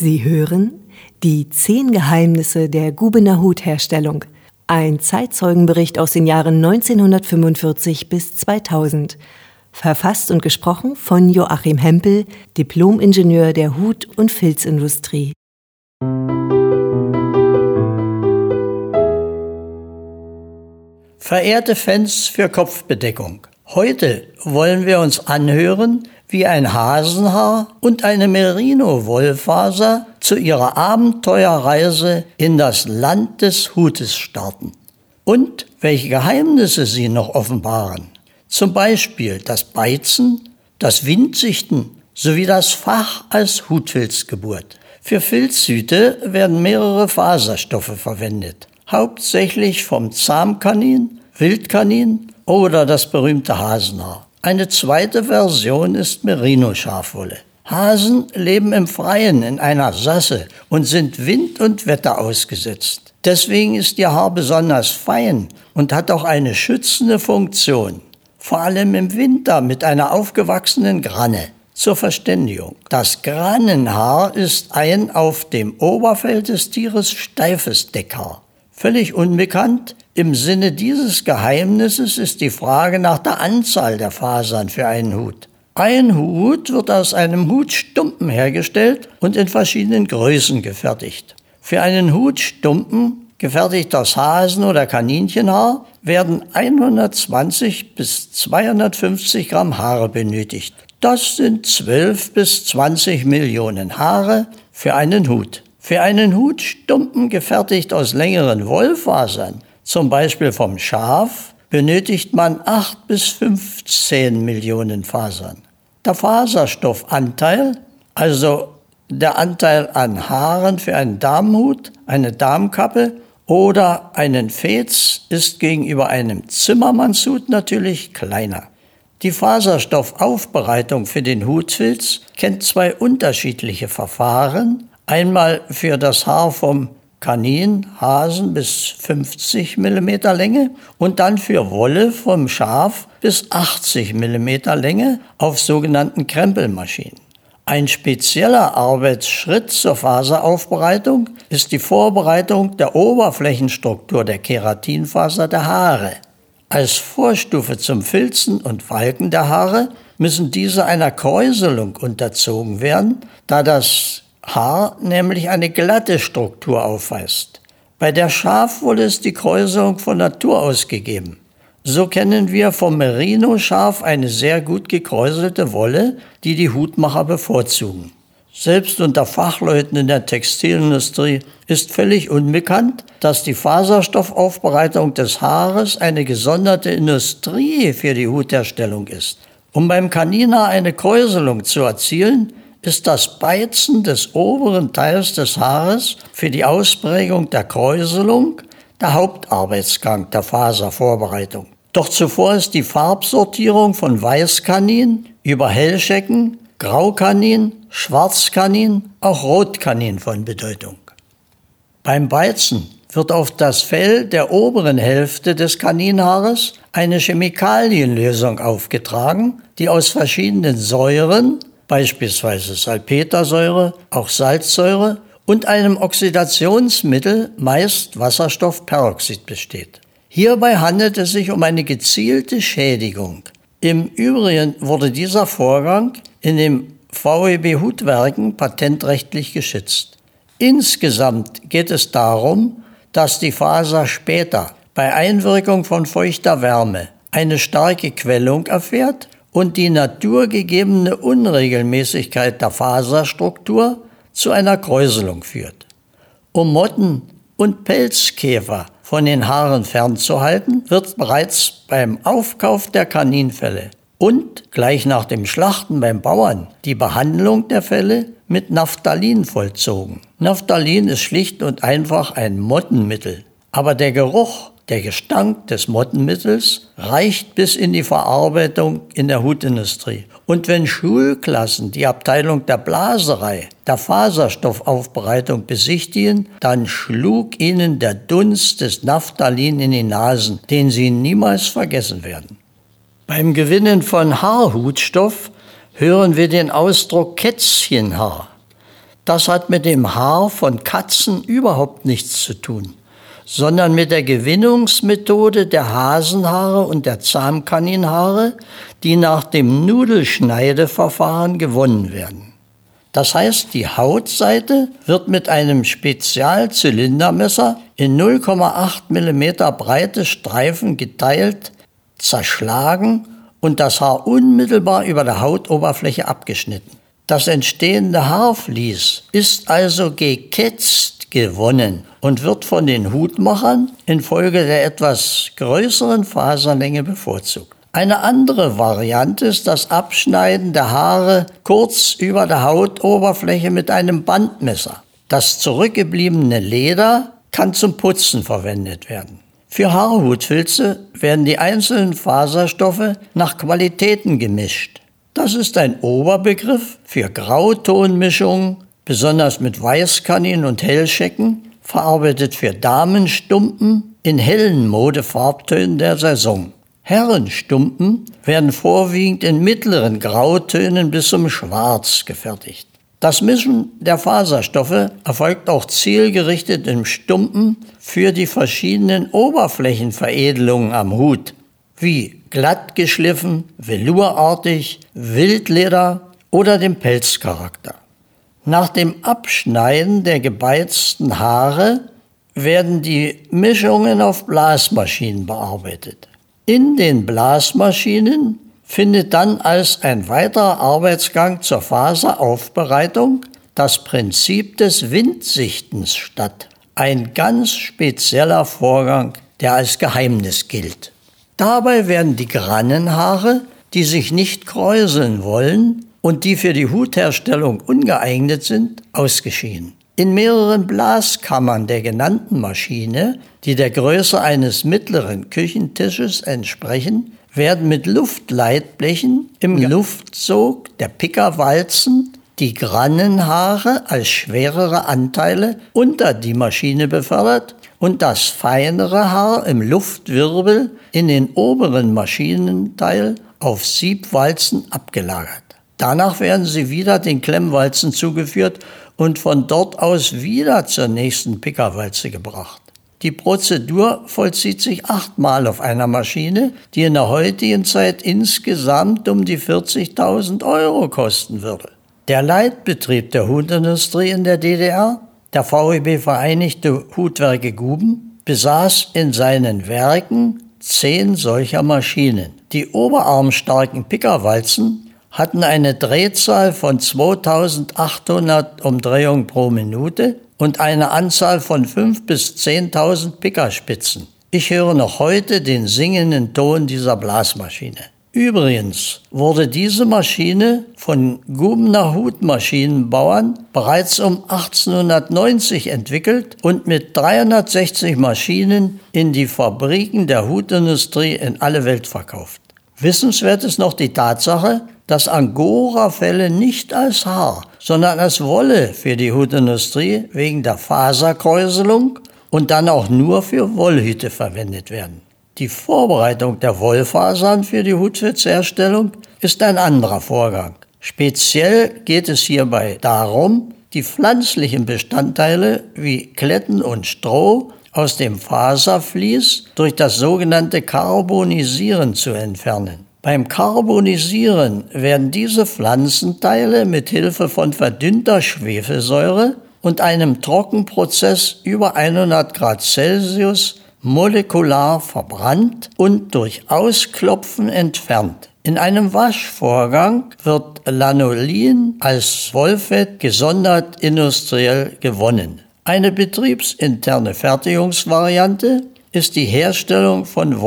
Sie hören die zehn Geheimnisse der Gubener Hutherstellung. Ein Zeitzeugenbericht aus den Jahren 1945 bis 2000. Verfasst und gesprochen von Joachim Hempel, Diplomingenieur der Hut- und Filzindustrie. Verehrte Fans für Kopfbedeckung, heute wollen wir uns anhören, wie ein Hasenhaar und eine Merino-Wollfaser zu ihrer Abenteuerreise in das Land des Hutes starten. Und welche Geheimnisse sie noch offenbaren. Zum Beispiel das Beizen, das Windsichten sowie das Fach als Hutfilzgeburt. Für Filzhüte werden mehrere Faserstoffe verwendet, hauptsächlich vom Zahmkanin, Wildkanin oder das berühmte Hasenhaar. Eine zweite Version ist Merino-Schafwolle. Hasen leben im Freien in einer Sasse und sind Wind und Wetter ausgesetzt. Deswegen ist ihr Haar besonders fein und hat auch eine schützende Funktion. Vor allem im Winter mit einer aufgewachsenen Granne. Zur Verständigung. Das Grannenhaar ist ein auf dem Oberfell des Tieres steifes Deckhaar. Völlig unbekannt im Sinne dieses Geheimnisses ist die Frage nach der Anzahl der Fasern für einen Hut. Ein Hut wird aus einem Hutstumpen hergestellt und in verschiedenen Größen gefertigt. Für einen Hutstumpen, gefertigt aus Hasen- oder Kaninchenhaar, werden 120 bis 250 Gramm Haare benötigt. Das sind 12 bis 20 Millionen Haare für einen Hut. Für einen Hutstumpen, gefertigt aus längeren Wollfasern, zum Beispiel vom Schaf, benötigt man 8 bis 15 Millionen Fasern. Der Faserstoffanteil, also der Anteil an Haaren für einen Damenhut, eine Damenkappe oder einen Fez, ist gegenüber einem Zimmermannshut natürlich kleiner. Die Faserstoffaufbereitung für den Hutfilz kennt zwei unterschiedliche Verfahren. Einmal für das Haar vom Kanin, Hasen bis 50 mm Länge und dann für Wolle vom Schaf bis 80 mm Länge auf sogenannten Krempelmaschinen. Ein spezieller Arbeitsschritt zur Faseraufbereitung ist die Vorbereitung der Oberflächenstruktur der Keratinfaser der Haare. Als Vorstufe zum Filzen und Falken der Haare müssen diese einer Kräuselung unterzogen werden, da das Haar nämlich eine glatte Struktur aufweist. Bei der Schafwolle ist die Kräuselung von Natur aus gegeben. So kennen wir vom Merino-Schaf eine sehr gut gekräuselte Wolle, die die Hutmacher bevorzugen. Selbst unter Fachleuten in der Textilindustrie ist völlig unbekannt, dass die Faserstoffaufbereitung des Haares eine gesonderte Industrie für die Hutherstellung ist. Um beim Kaninhaar eine Kräuselung zu erzielen, ist das Beizen des oberen Teils des Haares für die Ausprägung der Kräuselung der Hauptarbeitsgang der Faservorbereitung. Doch zuvor ist die Farbsortierung von Weißkanin über Hellschecken, Graukanin, Schwarzkanin, auch Rotkanin von Bedeutung. Beim Beizen wird auf das Fell der oberen Hälfte des Kaninhaares eine Chemikalienlösung aufgetragen, die aus verschiedenen Säuren beispielsweise Salpetersäure, auch Salzsäure und einem Oxidationsmittel, meist Wasserstoffperoxid, besteht. Hierbei handelt es sich um eine gezielte Schädigung. Im Übrigen wurde dieser Vorgang in den VEB Hutwerken patentrechtlich geschützt. Insgesamt geht es darum, dass die Faser später bei Einwirkung von feuchter Wärme eine starke Quellung erfährt und die naturgegebene Unregelmäßigkeit der Faserstruktur zu einer Kräuselung führt. Um Motten und Pelzkäfer von den Haaren fernzuhalten, wird bereits beim Aufkauf der Kaninfelle und gleich nach dem Schlachten beim Bauern die Behandlung der Felle mit Naphthalin vollzogen. Naphthalin ist schlicht und einfach ein Mottenmittel, aber der Geruch der Gestank des Mottenmittels reicht bis in die Verarbeitung in der Hutindustrie. Und wenn Schulklassen die Abteilung der Blaserei, der Faserstoffaufbereitung besichtigen, dann schlug ihnen der Dunst des Naphthalin in die Nasen, den sie niemals vergessen werden. Beim Gewinnen von Haarhutstoff hören wir den Ausdruck Kätzchenhaar. Das hat mit dem Haar von Katzen überhaupt nichts zu tun, sondern mit der Gewinnungsmethode der Hasenhaare und der Zahnkaninhaare, die nach dem Nudelschneideverfahren gewonnen werden. Das heißt, die Hautseite wird mit einem Spezialzylindermesser in 0,8 mm breite Streifen geteilt, zerschlagen und das Haar unmittelbar über der Hautoberfläche abgeschnitten. Das entstehende Haarvlies ist also geketzt gewonnen und wird von den Hutmachern infolge der etwas größeren Faserlänge bevorzugt. Eine andere Variante ist das Abschneiden der Haare kurz über der Hautoberfläche mit einem Bandmesser. Das zurückgebliebene Leder kann zum Putzen verwendet werden. Für Haarhutfilze werden die einzelnen Faserstoffe nach Qualitäten gemischt. Das ist ein Oberbegriff für Grautonmischungen, besonders mit Weißkanin und Hellschecken, verarbeitet für Damenstumpen in hellen Modefarbtönen der Saison. Herrenstumpen werden vorwiegend in mittleren Grautönen bis zum Schwarz gefertigt. Das Mischen der Faserstoffe erfolgt auch zielgerichtet im Stumpen für die verschiedenen Oberflächenveredelungen am Hut, wie glatt geschliffen, velurartig, Wildleder oder dem Pelzcharakter. Nach dem Abschneiden der gebeizten Haare werden die Mischungen auf Blasmaschinen bearbeitet. In den Blasmaschinen findet dann als ein weiterer Arbeitsgang zur Faseraufbereitung das Prinzip des Windsichtens statt. Ein ganz spezieller Vorgang, der als Geheimnis gilt. Dabei werden die Grannenhaare, die sich nicht kräuseln wollen und die für die Hutherstellung ungeeignet sind, ausgeschieden. In mehreren Blaskammern der genannten Maschine, die der Größe eines mittleren Küchentisches entsprechen, werden mit Luftleitblechen im ja. Luftzug der Pickerwalzen die Grannenhaare als schwerere Anteile unter die Maschine befördert und das feinere Haar im Luftwirbel in den oberen Maschinenteil auf Siebwalzen abgelagert. Danach werden sie wieder den Klemmwalzen zugeführt und von dort aus wieder zur nächsten Pickerwalze gebracht. Die Prozedur vollzieht sich achtmal auf einer Maschine, die in der heutigen Zeit insgesamt um die 40.000 Euro kosten würde. Der Leitbetrieb der Hutindustrie in der DDR der VEB Vereinigte Hutwerke Guben besaß in seinen Werken zehn solcher Maschinen. Die oberarmstarken Pickerwalzen hatten eine Drehzahl von 2800 Umdrehungen pro Minute und eine Anzahl von 5.000 bis 10.000 Pickerspitzen. Ich höre noch heute den singenden Ton dieser Blasmaschine. Übrigens wurde diese Maschine von Gubner Hutmaschinenbauern bereits um 1890 entwickelt und mit 360 Maschinen in die Fabriken der Hutindustrie in alle Welt verkauft. Wissenswert ist noch die Tatsache, dass Angora-Felle nicht als Haar, sondern als Wolle für die Hutindustrie wegen der Faserkräuselung und dann auch nur für Wollhüte verwendet werden. Die Vorbereitung der Wollfasern für die Hutfilzherstellung ist ein anderer Vorgang. Speziell geht es hierbei darum, die pflanzlichen Bestandteile wie Kletten und Stroh aus dem Faservlies durch das sogenannte Carbonisieren zu entfernen. Beim Carbonisieren werden diese Pflanzenteile mit Hilfe von verdünnter Schwefelsäure und einem Trockenprozess über 100 Grad Celsius molekular verbrannt und durch Ausklopfen entfernt. In einem Waschvorgang wird Lanolin als Wollfett gesondert industriell gewonnen. Eine betriebsinterne Fertigungsvariante ist die Herstellung von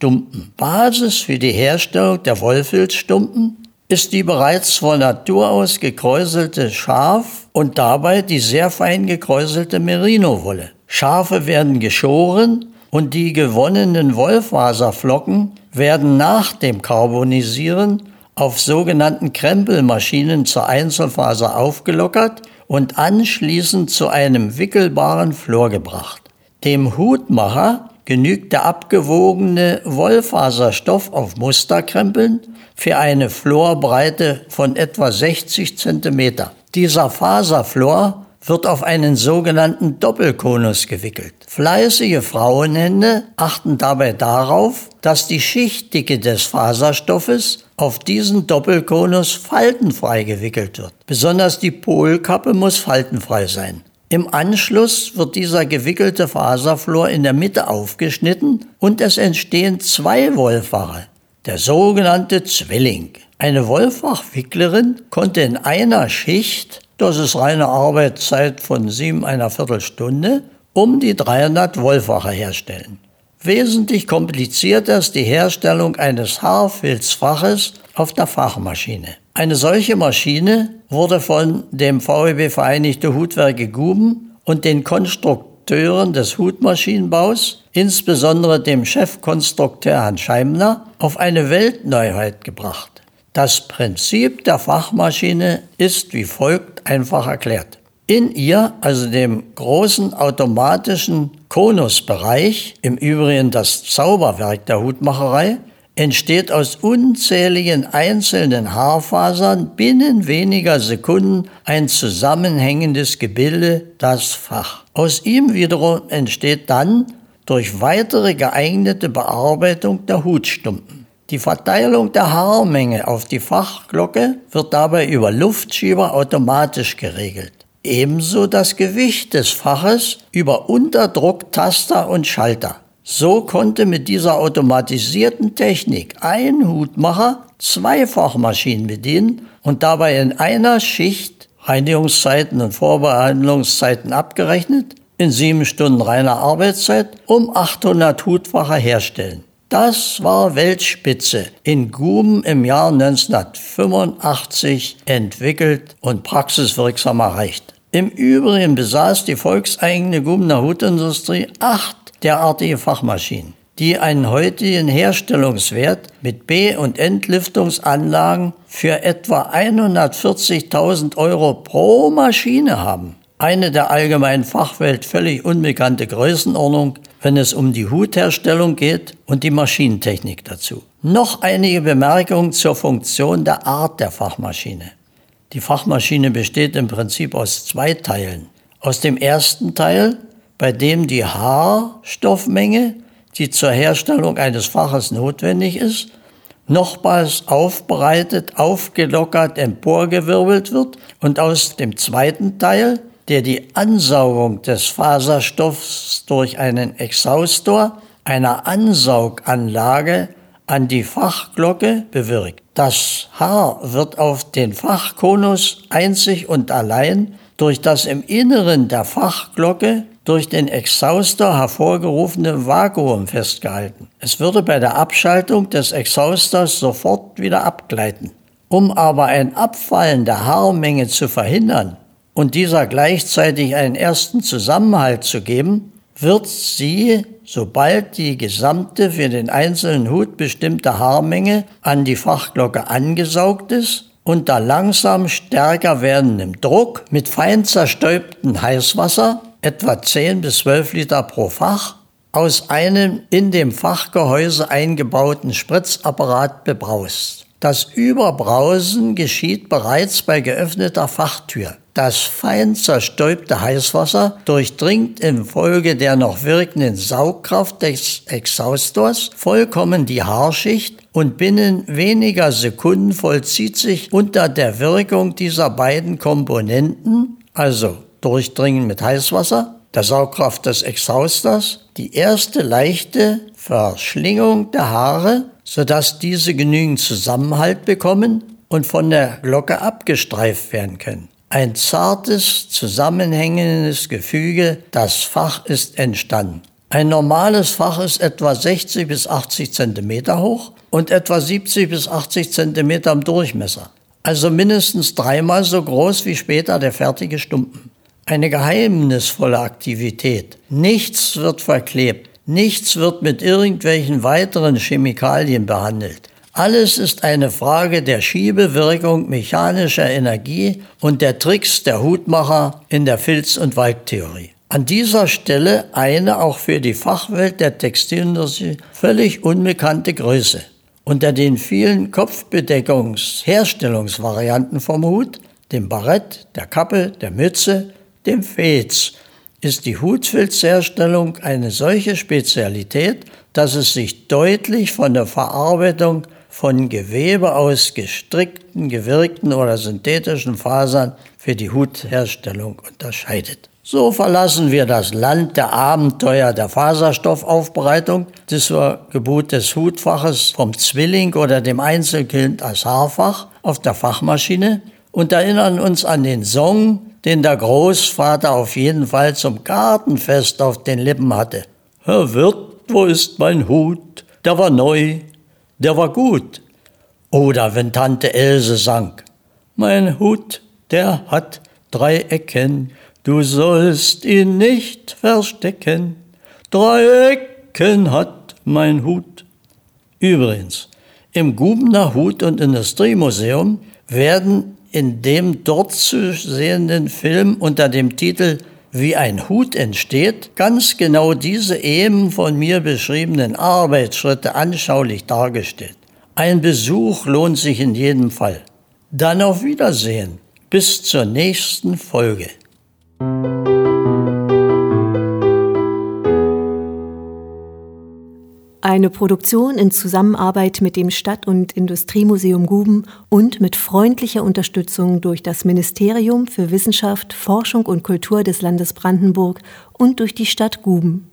Wollfilzstumpen. Basis für die Herstellung der Wollfilzstumpen ist die bereits von Natur aus gekräuselte Schaf und dabei die sehr fein gekräuselte Merino-Wolle. Schafe werden geschoren und die gewonnenen Wollfaserflocken werden nach dem Carbonisieren auf sogenannten Krempelmaschinen zur Einzelfaser aufgelockert und anschließend zu einem wickelbaren Flor gebracht. Dem Hutmacher genügt der abgewogene Wollfaserstoff auf Musterkrempeln für eine Florbreite von etwa 60 cm. Dieser Faserflor wird auf einen sogenannten Doppelkonus gewickelt. Fleißige Frauenhände achten dabei darauf, dass die Schichtdicke des Faserstoffes auf diesen Doppelkonus faltenfrei gewickelt wird. Besonders die Polkappe muss faltenfrei sein. Im Anschluss wird dieser gewickelte Faserflor in der Mitte aufgeschnitten und es entstehen zwei Wollfache, der sogenannte Zwilling. Eine Wollfachwicklerin konnte in einer Schicht das ist reine Arbeitszeit von sieben einer Viertelstunde, um die 300 Wollfache herstellen. Wesentlich komplizierter ist die Herstellung eines Haarfilzfaches auf der Fachmaschine. Eine solche Maschine wurde von dem VEB Vereinigte Hutwerke Guben und den Konstrukteuren des Hutmaschinenbaus, insbesondere dem Chefkonstrukteur Hans Scheimler, auf eine Weltneuheit gebracht. Das Prinzip der Fachmaschine ist wie folgt einfach erklärt. In ihr, also dem großen automatischen Konusbereich, im Übrigen das Zauberwerk der Hutmacherei, entsteht aus unzähligen einzelnen Haarfasern binnen weniger Sekunden ein zusammenhängendes Gebilde, das Fach. Aus ihm wiederum entsteht dann durch weitere geeignete Bearbeitung der Hutstumpen. Die Verteilung der Haarmenge auf die Fachglocke wird dabei über Luftschieber automatisch geregelt. Ebenso das Gewicht des Faches über Unterdrucktaster und Schalter. So konnte mit dieser automatisierten Technik ein Hutmacher zwei Fachmaschinen bedienen und dabei in einer Schicht Reinigungszeiten und Vorbehandlungszeiten abgerechnet, in sieben Stunden reiner Arbeitszeit um 800 Hutfacher herstellen. Das war Weltspitze in Guben im Jahr 1985 entwickelt und praxiswirksam erreicht. Im Übrigen besaß die volkseigene Gubener Hutindustrie acht derartige Fachmaschinen, die einen heutigen Herstellungswert mit B- und Entlüftungsanlagen für etwa 140.000 Euro pro Maschine haben. Eine der allgemeinen Fachwelt völlig unbekannte Größenordnung wenn es um die Hutherstellung geht und die Maschinentechnik dazu. Noch einige Bemerkungen zur Funktion der Art der Fachmaschine. Die Fachmaschine besteht im Prinzip aus zwei Teilen. Aus dem ersten Teil, bei dem die Haarstoffmenge, die zur Herstellung eines Faches notwendig ist, nochmals aufbereitet, aufgelockert, emporgewirbelt wird und aus dem zweiten Teil, der die Ansaugung des Faserstoffs durch einen Exhaustor einer Ansauganlage an die Fachglocke bewirkt. Das Haar wird auf den Fachkonus einzig und allein durch das im Inneren der Fachglocke durch den Exhaustor hervorgerufene Vakuum festgehalten. Es würde bei der Abschaltung des Exhaustors sofort wieder abgleiten. Um aber ein Abfallen der Haarmenge zu verhindern, und dieser gleichzeitig einen ersten Zusammenhalt zu geben, wird sie, sobald die gesamte für den einzelnen Hut bestimmte Haarmenge an die Fachglocke angesaugt ist, unter langsam stärker werdendem Druck mit fein zerstäubtem Heißwasser, etwa 10 bis 12 Liter pro Fach, aus einem in dem Fachgehäuse eingebauten Spritzapparat bebraust. Das Überbrausen geschieht bereits bei geöffneter Fachtür. Das fein zerstäubte Heißwasser durchdringt infolge der noch wirkenden Saugkraft des Exhaustors vollkommen die Haarschicht und binnen weniger Sekunden vollzieht sich unter der Wirkung dieser beiden Komponenten, also Durchdringen mit Heißwasser, der Saugkraft des Exhausters, die erste leichte Verschlingung der Haare, sodass diese genügend Zusammenhalt bekommen und von der Glocke abgestreift werden können. Ein zartes, zusammenhängendes Gefüge, das Fach ist entstanden. Ein normales Fach ist etwa 60 bis 80 Zentimeter hoch und etwa 70 bis 80 Zentimeter im Durchmesser. Also mindestens dreimal so groß wie später der fertige Stumpen. Eine geheimnisvolle Aktivität. Nichts wird verklebt. Nichts wird mit irgendwelchen weiteren Chemikalien behandelt. Alles ist eine Frage der Schiebewirkung mechanischer Energie und der Tricks der Hutmacher in der Filz- und Waldtheorie. An dieser Stelle eine auch für die Fachwelt der Textilindustrie völlig unbekannte Größe. Unter den vielen Kopfbedeckungsherstellungsvarianten vom Hut dem Barett, der Kappe, der Mütze, dem Fez, ist die Hutfilzherstellung eine solche Spezialität, dass es sich deutlich von der Verarbeitung von Gewebe aus gestrickten, gewirkten oder synthetischen Fasern für die Hutherstellung unterscheidet. So verlassen wir das Land der Abenteuer der Faserstoffaufbereitung, des Gebot des Hutfaches vom Zwilling oder dem Einzelkind als Haarfach auf der Fachmaschine und erinnern uns an den Song, den der Großvater auf jeden Fall zum Gartenfest auf den Lippen hatte. Herr Wirt, wo ist mein Hut? Der war neu, der war gut. Oder wenn Tante Else sang, mein Hut, der hat drei Ecken, Du sollst ihn nicht verstecken, drei Ecken hat mein Hut. Übrigens, im Gubener Hut- und Industriemuseum werden in dem dort zu sehenden Film unter dem Titel Wie ein Hut entsteht, ganz genau diese eben von mir beschriebenen Arbeitsschritte anschaulich dargestellt. Ein Besuch lohnt sich in jedem Fall. Dann auf Wiedersehen. Bis zur nächsten Folge. Eine Produktion in Zusammenarbeit mit dem Stadt- und Industriemuseum Guben und mit freundlicher Unterstützung durch das Ministerium für Wissenschaft, Forschung und Kultur des Landes Brandenburg und durch die Stadt Guben.